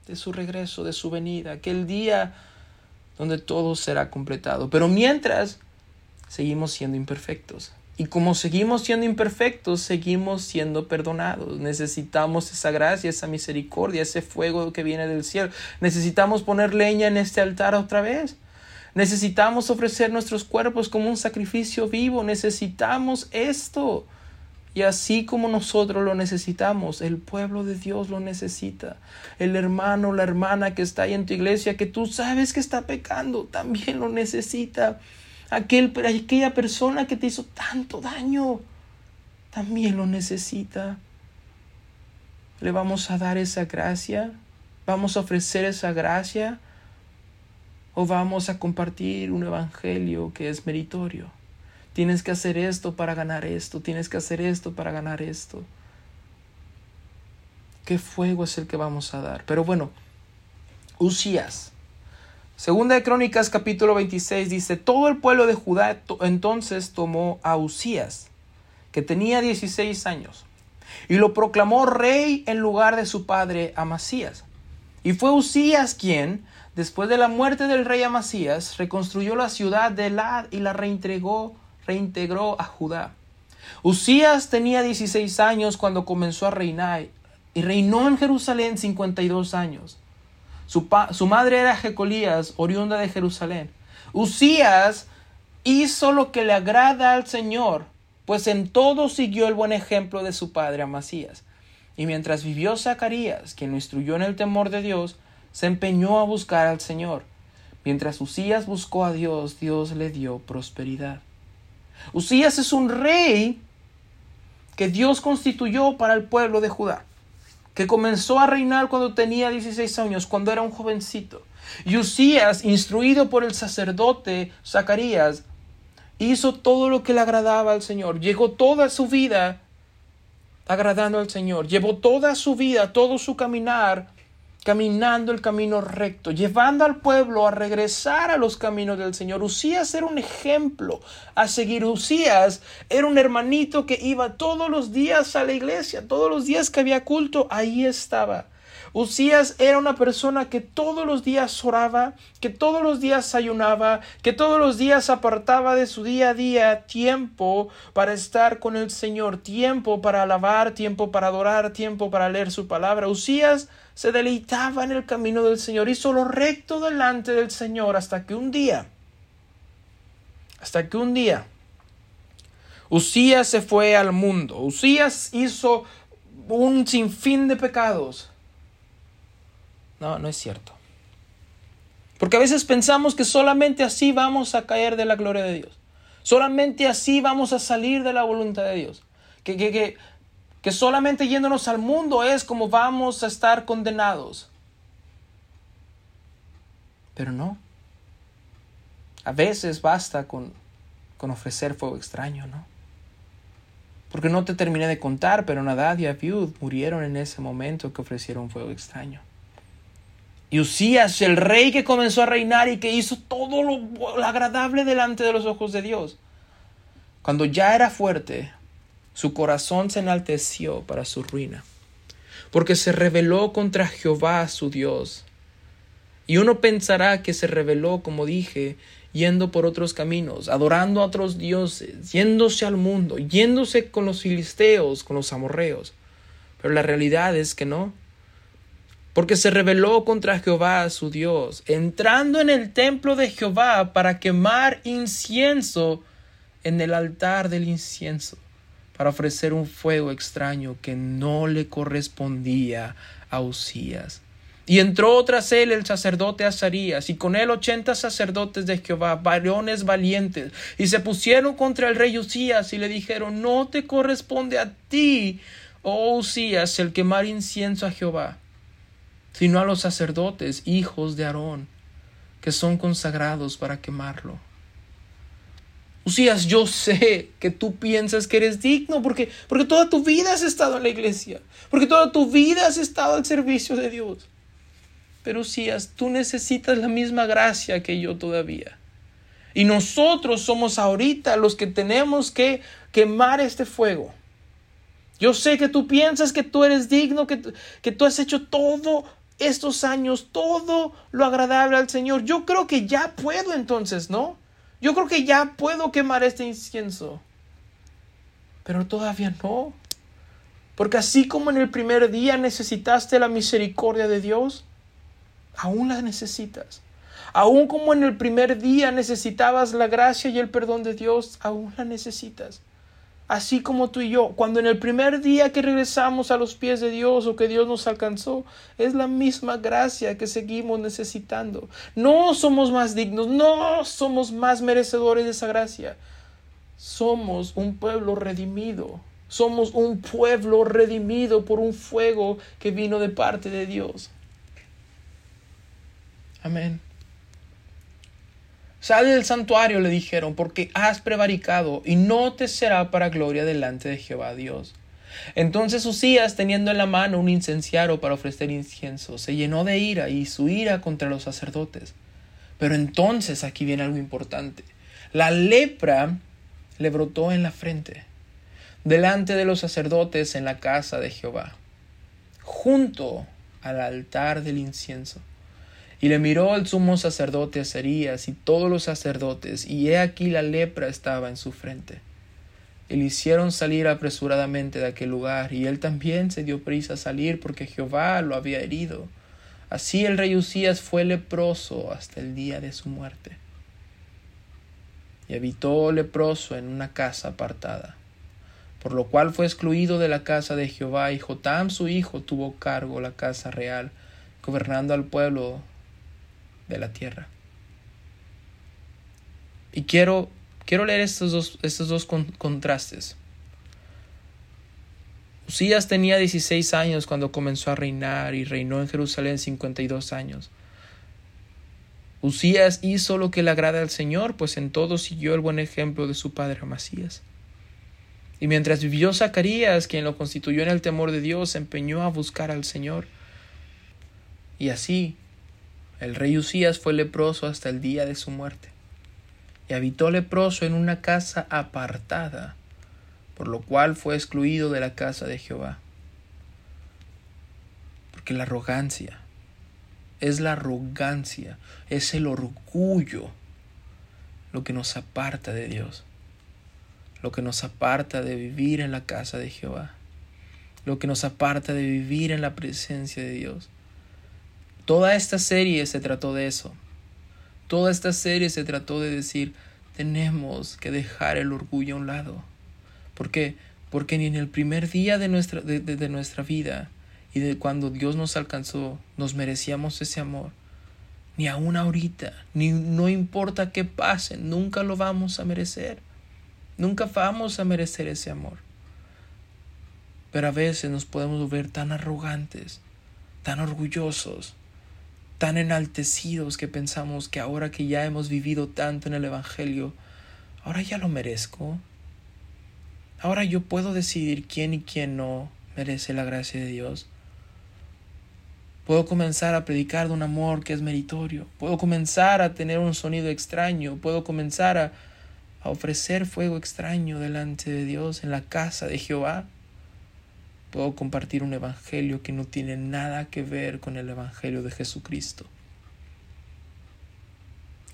de su regreso, de su venida, aquel día donde todo será completado. Pero mientras, seguimos siendo imperfectos. Y como seguimos siendo imperfectos, seguimos siendo perdonados. Necesitamos esa gracia, esa misericordia, ese fuego que viene del cielo. Necesitamos poner leña en este altar otra vez. Necesitamos ofrecer nuestros cuerpos como un sacrificio vivo. Necesitamos esto. Y así como nosotros lo necesitamos, el pueblo de Dios lo necesita. El hermano, la hermana que está ahí en tu iglesia, que tú sabes que está pecando, también lo necesita. Aquel, aquella persona que te hizo tanto daño, también lo necesita. Le vamos a dar esa gracia, vamos a ofrecer esa gracia o vamos a compartir un evangelio que es meritorio. Tienes que hacer esto para ganar esto, tienes que hacer esto para ganar esto. ¿Qué fuego es el que vamos a dar? Pero bueno, Usías Segunda de Crónicas capítulo 26 dice, todo el pueblo de Judá entonces tomó a Usías, que tenía 16 años, y lo proclamó rey en lugar de su padre Amasías. Y fue Usías quien, después de la muerte del rey Amasías, reconstruyó la ciudad de Elad y la reintegró, reintegró a Judá. Usías tenía 16 años cuando comenzó a reinar y reinó en Jerusalén 52 años. Su, madre era Jecolías, oriunda de Jerusalén. Usías hizo lo que le agrada al Señor, pues en todo siguió el buen ejemplo de su padre Amasías. Y mientras vivió Zacarías, quien lo instruyó en el temor de Dios, se empeñó a buscar al Señor. Mientras Usías buscó a Dios, Dios le dio prosperidad. Usías es un rey que Dios constituyó para el pueblo de Judá que comenzó a reinar cuando tenía 16 años, cuando era un jovencito. Y Usías, instruido por el sacerdote Zacarías, hizo todo lo que le agradaba al Señor. Llegó toda su vida agradando al Señor. Llevó toda su vida, todo su caminar caminando el camino recto, llevando al pueblo a regresar a los caminos del Señor. Usías era un ejemplo a seguir. Usías era un hermanito que iba todos los días a la iglesia, todos los días que había culto, ahí estaba. Usías era una persona que todos los días oraba, que todos los días ayunaba, que todos los días apartaba de su día a día tiempo para estar con el Señor, tiempo para alabar, tiempo para adorar, tiempo para leer su palabra. Usías se deleitaba en el camino del Señor, hizo lo recto delante del Señor hasta que un día, hasta que un día, Usías se fue al mundo. Usías hizo un sinfín de pecados. No, no es cierto. Porque a veces pensamos que solamente así vamos a caer de la gloria de Dios. Solamente así vamos a salir de la voluntad de Dios. Que, que, que que solamente yéndonos al mundo es como vamos a estar condenados. Pero no. A veces basta con, con ofrecer fuego extraño, ¿no? Porque no te terminé de contar, pero Nadad y Abiud murieron en ese momento que ofrecieron fuego extraño. Y Usías, el rey que comenzó a reinar y que hizo todo lo agradable delante de los ojos de Dios, cuando ya era fuerte, su corazón se enalteció para su ruina, porque se rebeló contra Jehová su Dios. Y uno pensará que se rebeló, como dije, yendo por otros caminos, adorando a otros dioses, yéndose al mundo, yéndose con los filisteos, con los amorreos. Pero la realidad es que no. Porque se rebeló contra Jehová su Dios, entrando en el templo de Jehová para quemar incienso en el altar del incienso para ofrecer un fuego extraño que no le correspondía a Usías. Y entró tras él el sacerdote Azarías, y con él ochenta sacerdotes de Jehová, varones valientes, y se pusieron contra el rey Usías y le dijeron, no te corresponde a ti, oh Usías, el quemar incienso a Jehová, sino a los sacerdotes, hijos de Aarón, que son consagrados para quemarlo. Usías, yo sé que tú piensas que eres digno porque, porque toda tu vida has estado en la iglesia, porque toda tu vida has estado al servicio de Dios. Pero Usías, tú necesitas la misma gracia que yo todavía. Y nosotros somos ahorita los que tenemos que quemar este fuego. Yo sé que tú piensas que tú eres digno, que, que tú has hecho todo estos años todo lo agradable al Señor. Yo creo que ya puedo entonces, ¿no? Yo creo que ya puedo quemar este incienso. Pero todavía no. Porque así como en el primer día necesitaste la misericordia de Dios, aún la necesitas. Aún como en el primer día necesitabas la gracia y el perdón de Dios, aún la necesitas así como tú y yo, cuando en el primer día que regresamos a los pies de Dios o que Dios nos alcanzó, es la misma gracia que seguimos necesitando. No somos más dignos, no somos más merecedores de esa gracia. Somos un pueblo redimido. Somos un pueblo redimido por un fuego que vino de parte de Dios. Amén. Sal del santuario, le dijeron, porque has prevaricado, y no te será para gloria delante de Jehová Dios. Entonces Usías, teniendo en la mano un incenciario para ofrecer incienso, se llenó de ira y su ira contra los sacerdotes. Pero entonces aquí viene algo importante. La lepra le brotó en la frente, delante de los sacerdotes en la casa de Jehová, junto al altar del incienso. Y le miró el sumo sacerdote Azarías y todos los sacerdotes, y he aquí la lepra estaba en su frente. Y le hicieron salir apresuradamente de aquel lugar, y él también se dio prisa a salir porque Jehová lo había herido. Así el rey Usías fue leproso hasta el día de su muerte. Y habitó leproso en una casa apartada, por lo cual fue excluido de la casa de Jehová, y Jotam su hijo tuvo cargo la casa real, gobernando al pueblo de la tierra. Y quiero, quiero leer estos dos, estos dos contrastes. Usías tenía 16 años cuando comenzó a reinar y reinó en Jerusalén 52 años. Usías hizo lo que le agrada al Señor, pues en todo siguió el buen ejemplo de su padre Amasías. Y mientras vivió Zacarías, quien lo constituyó en el temor de Dios, se empeñó a buscar al Señor. Y así el rey Usías fue leproso hasta el día de su muerte, y habitó leproso en una casa apartada, por lo cual fue excluido de la casa de Jehová. Porque la arrogancia, es la arrogancia, es el orgullo lo que nos aparta de Dios, lo que nos aparta de vivir en la casa de Jehová, lo que nos aparta de vivir en la presencia de Dios. Toda esta serie se trató de eso. Toda esta serie se trató de decir, tenemos que dejar el orgullo a un lado. ¿Por qué? Porque ni en el primer día de nuestra, de, nuestra vida y de cuando Dios nos alcanzó, nos merecíamos ese amor. Ni aún ahorita, ni no importa qué pase, nunca lo vamos a merecer. Nunca vamos a merecer ese amor. Pero a veces nos podemos ver tan arrogantes, tan orgullosos, tan enaltecidos que pensamos que ahora que ya hemos vivido tanto en el Evangelio, ahora ya lo merezco. Ahora yo puedo decidir quién y quién no merece la gracia de Dios. Puedo comenzar a predicar de un amor que es meritorio. Puedo comenzar a tener un sonido extraño. Puedo comenzar a, ofrecer fuego extraño delante de Dios en la casa de Jehová. Puedo compartir un evangelio que no tiene nada que ver con el evangelio de Jesucristo.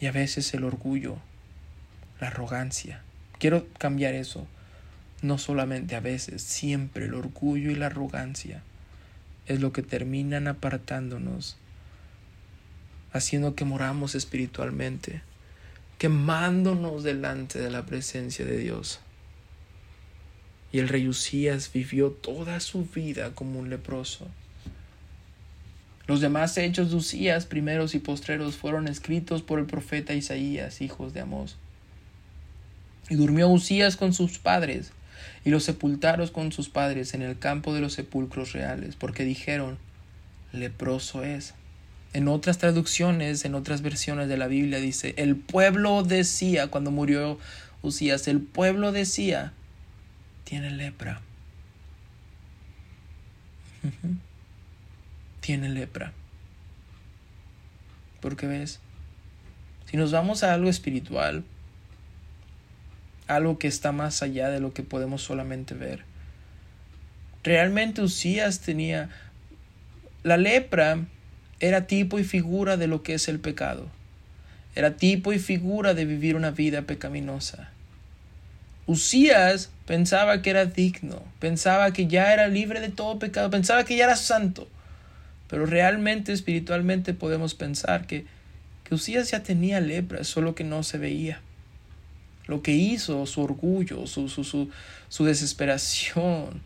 Y a veces el orgullo, la arrogancia. Quiero cambiar eso. No solamente a veces, siempre el orgullo y la arrogancia es lo que terminan apartándonos, haciendo que moramos espiritualmente, quemándonos delante de la presencia de Dios. Y el rey Usías vivió toda su vida como un leproso. Los demás hechos de Usías, primeros y postreros, fueron escritos por el profeta Isaías, hijos de Amós. Y durmió Usías con sus padres, y los sepultaron con sus padres en el campo de los sepulcros reales, porque dijeron, leproso es. En otras traducciones, en otras versiones de la Biblia dice, el pueblo decía, cuando murió Usías, el pueblo decía, tiene lepra. tiene lepra. Porque ves, si nos vamos a algo espiritual, algo que está más allá de lo que podemos solamente ver, realmente Usías tenía la lepra era tipo y figura de lo que es el pecado. Era tipo y figura de vivir una vida pecaminosa. Usías pensaba que era digno, pensaba que ya era libre de todo pecado, pensaba que ya era santo. Pero realmente, espiritualmente, podemos pensar que, que Usías ya tenía lepra, solo que no se veía. Lo que hizo, su orgullo, su, su, su, su desesperación,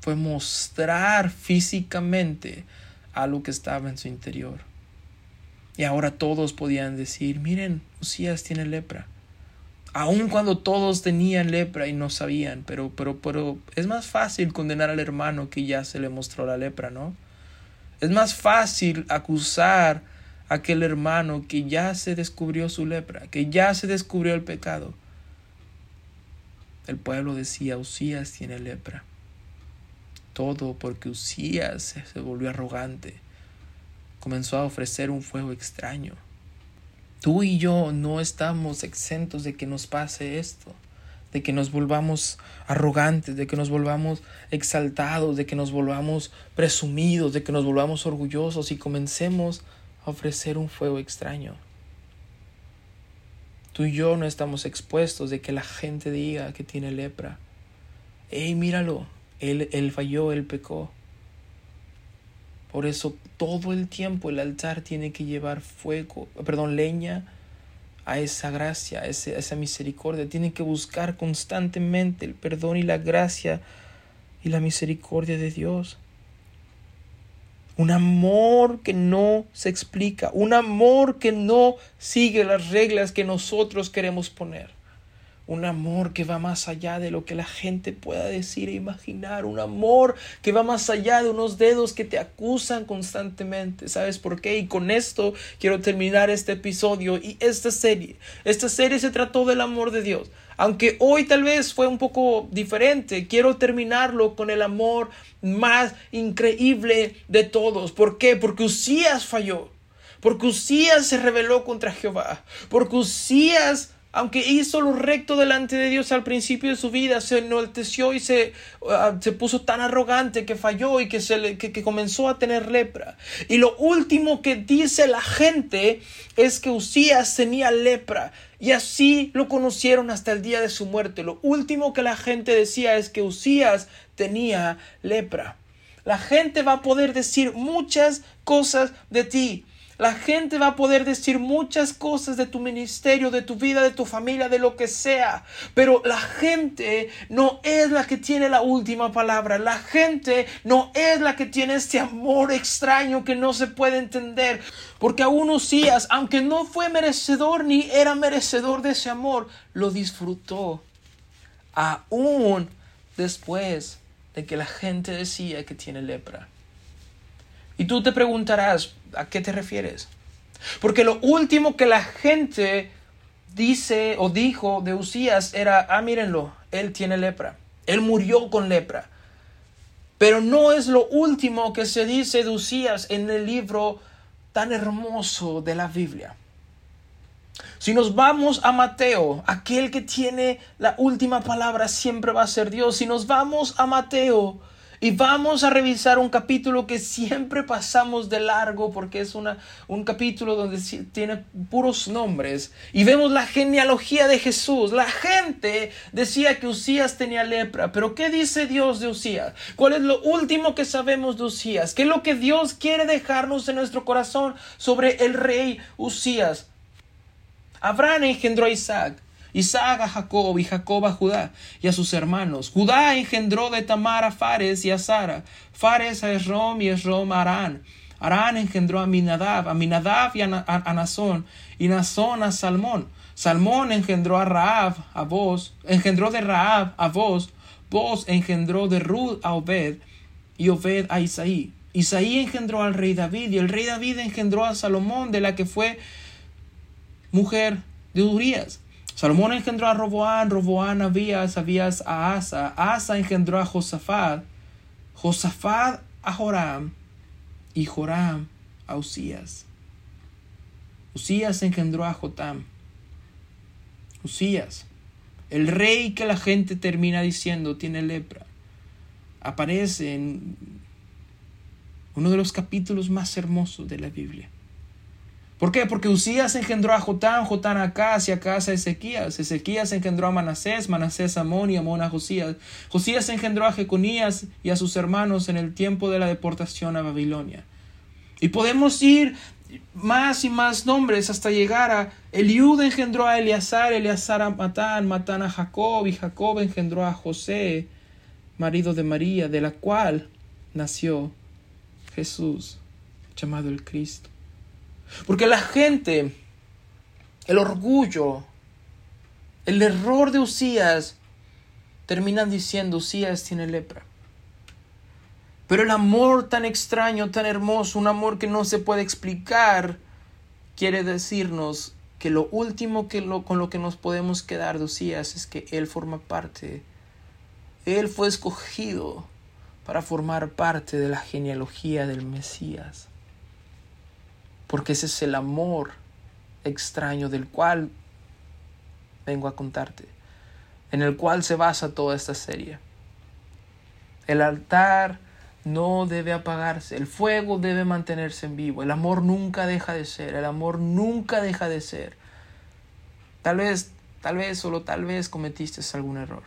fue mostrar físicamente algo que estaba en su interior. Y ahora todos podían decir, miren, Usías tiene lepra. Aun cuando todos tenían lepra y no sabían, pero, pero, pero es más fácil condenar al hermano que ya se le mostró la lepra, ¿no? Es más fácil acusar a aquel hermano que ya se descubrió su lepra, que ya se descubrió el pecado. El pueblo decía, Usías tiene lepra. Todo porque Usías se volvió arrogante. Comenzó a ofrecer un fuego extraño. Tú y yo no estamos exentos de que nos pase esto, de que nos volvamos arrogantes, de que nos volvamos exaltados, de que nos volvamos presumidos, de que nos volvamos orgullosos y comencemos a ofrecer un fuego extraño. Tú y yo no estamos expuestos de que la gente diga que tiene lepra. ¡Ey, míralo! Él, él falló, él pecó. Por eso todo el tiempo el altar tiene que llevar fuego, perdón, leña a esa gracia, a, esa misericordia. Tiene que buscar constantemente el perdón y la gracia y la misericordia de Dios. Un amor que no se explica, un amor que no sigue las reglas que nosotros queremos poner un amor que va más allá de lo que la gente pueda decir e imaginar, un amor que va más allá de unos dedos que te acusan constantemente. ¿Sabes por qué? Y con esto quiero terminar este episodio y esta serie. Esta serie se trató del amor de Dios. Aunque hoy tal vez fue un poco diferente, quiero terminarlo con el amor más increíble de todos. ¿Por qué? Porque Usías falló. Porque Usías se rebeló contra Jehová. Porque Usías aunque hizo lo recto delante de Dios al principio de su vida, se enalteció y se, ah, se puso tan arrogante que falló y que, se le, que, comenzó a tener lepra. Y lo último que dice la gente es que Usías tenía lepra. Y así lo conocieron hasta el día de su muerte. Lo último que la gente decía es que Usías tenía lepra. La gente va a poder decir muchas cosas de ti. La gente va a poder decir muchas cosas de tu ministerio, de tu vida, de tu familia, de lo que sea. Pero la gente no es la que tiene la última palabra. La gente no es la que tiene este amor extraño que no se puede entender. Porque aún Usías, aunque no fue merecedor ni era merecedor de ese amor, lo disfrutó. Aún después de que la gente decía que tiene lepra. Y tú te preguntarás, ¿a qué te refieres? Porque lo último que la gente dice o dijo de Usías era, ah, mírenlo, él tiene lepra, él murió con lepra. Pero no es lo último que se dice de Usías en el libro tan hermoso de la Biblia. Si nos vamos a Mateo, aquel que tiene la última palabra siempre va a ser Dios. Si nos vamos a Mateo, y vamos a revisar un capítulo que siempre pasamos de largo porque es una, un capítulo donde tiene puros nombres. Y vemos la genealogía de Jesús. La gente decía que Usías tenía lepra. Pero ¿qué dice Dios de Usías? ¿Cuál es lo último que sabemos de Usías? ¿Qué es lo que Dios quiere dejarnos en nuestro corazón sobre el rey Usías? Abraham engendró a Isaac. Isaac a Jacob y Jacob a Judá y a sus hermanos. Judá engendró de Tamar a Fares y a Sara. Fares a Esrom y Esrom a Arán. Arán engendró a Minadab, a Minadab y a, Nazón, y Nazón a Salmón. Salmón engendró a Raab, a vos, engendró de Raab a vos, vos engendró de Ruth a Obed, y Obed a Isaí. Isaí engendró al rey David, y el rey David engendró a Salomón, de la que fue mujer de Urias. Salomón engendró a Roboán, Roboán a Abías, Abías a Asa, Asa engendró a Josafat, Josafat a Joram y Joram a Usías. Usías engendró a Jotam. Usías, el rey que la gente termina diciendo tiene lepra, aparece en uno de los capítulos más hermosos de la Biblia. ¿Por qué? Porque Usías engendró a Jotán, Jotán a Acaz y Acaz a Ezequías. Ezequías engendró a Manasés, Manasés a Amón y Amón a Josías. Josías engendró a Jeconías y a sus hermanos en el tiempo de la deportación a Babilonia. Y podemos ir más y más nombres hasta llegar a Eliud engendró a Eleazar, Eleazar a Matán, Matán a Jacob y Jacob engendró a José, marido de María, de la cual nació Jesús, llamado el Cristo. Porque la gente, el orgullo, el error de Usías, terminan diciendo Usías tiene lepra. Pero el amor tan extraño, tan hermoso, un amor que no se puede explicar, quiere decirnos que lo último que lo, con lo que nos podemos quedar de Usías es que Él forma parte, Él fue escogido para formar parte de la genealogía del Mesías porque ese es el amor extraño del cual vengo a contarte, en el cual se basa toda esta serie. El altar no debe apagarse, el fuego debe mantenerse en vivo, el amor nunca deja de ser, el amor nunca deja de ser. Tal vez, tal vez, solo tal vez cometiste algún error.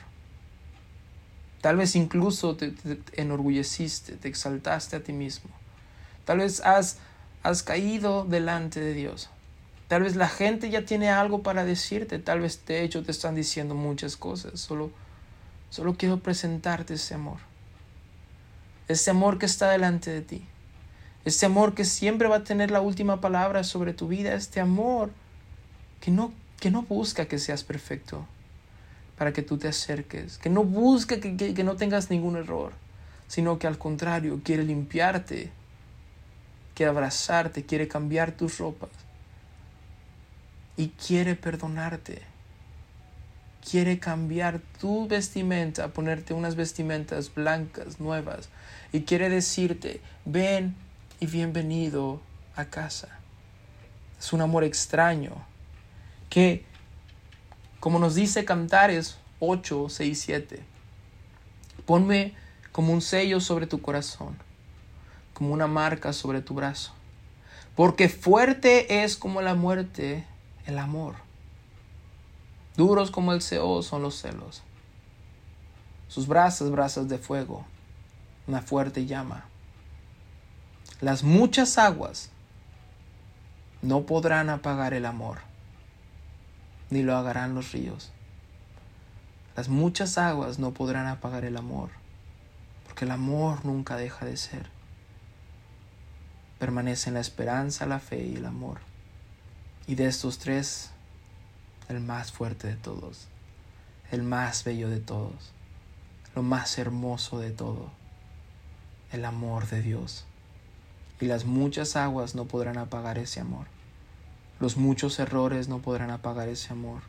Tal vez incluso te, te enorgulleciste, te exaltaste a ti mismo. Tal vez has has caído delante de Dios. Tal vez la gente ya tiene algo para decirte, tal vez de hecho te están diciendo muchas cosas. Solo, solo quiero presentarte ese amor. Ese amor que está delante de ti. Ese amor que siempre va a tener la última palabra sobre tu vida. Este amor que no, que no busca que seas perfecto para que tú te acerques. Que no busca que, que no tengas ningún error, sino que al contrario quiere limpiarte quiere abrazarte, quiere cambiar tus ropas y quiere perdonarte. Quiere cambiar tu vestimenta, ponerte unas vestimentas blancas, nuevas, y quiere decirte, ven y bienvenido a casa. Es un amor extraño que, como nos dice Cantares 8, 6, 7, ponme como un sello sobre tu corazón como una marca sobre tu brazo. Porque fuerte es como la muerte el amor. Duros como el Seo son los celos. Sus brasas, brasas de fuego, una fuerte llama. Las muchas aguas no podrán apagar el amor, ni lo hagarán los ríos. Las muchas aguas no podrán apagar el amor, porque el amor nunca deja de ser permanecen la esperanza, la fe y el amor. Y de estos tres, el más fuerte de todos, el más bello de todos, lo más hermoso de todo, el amor de Dios. Y las muchas aguas no podrán apagar ese amor. Los muchos errores no podrán apagar ese amor.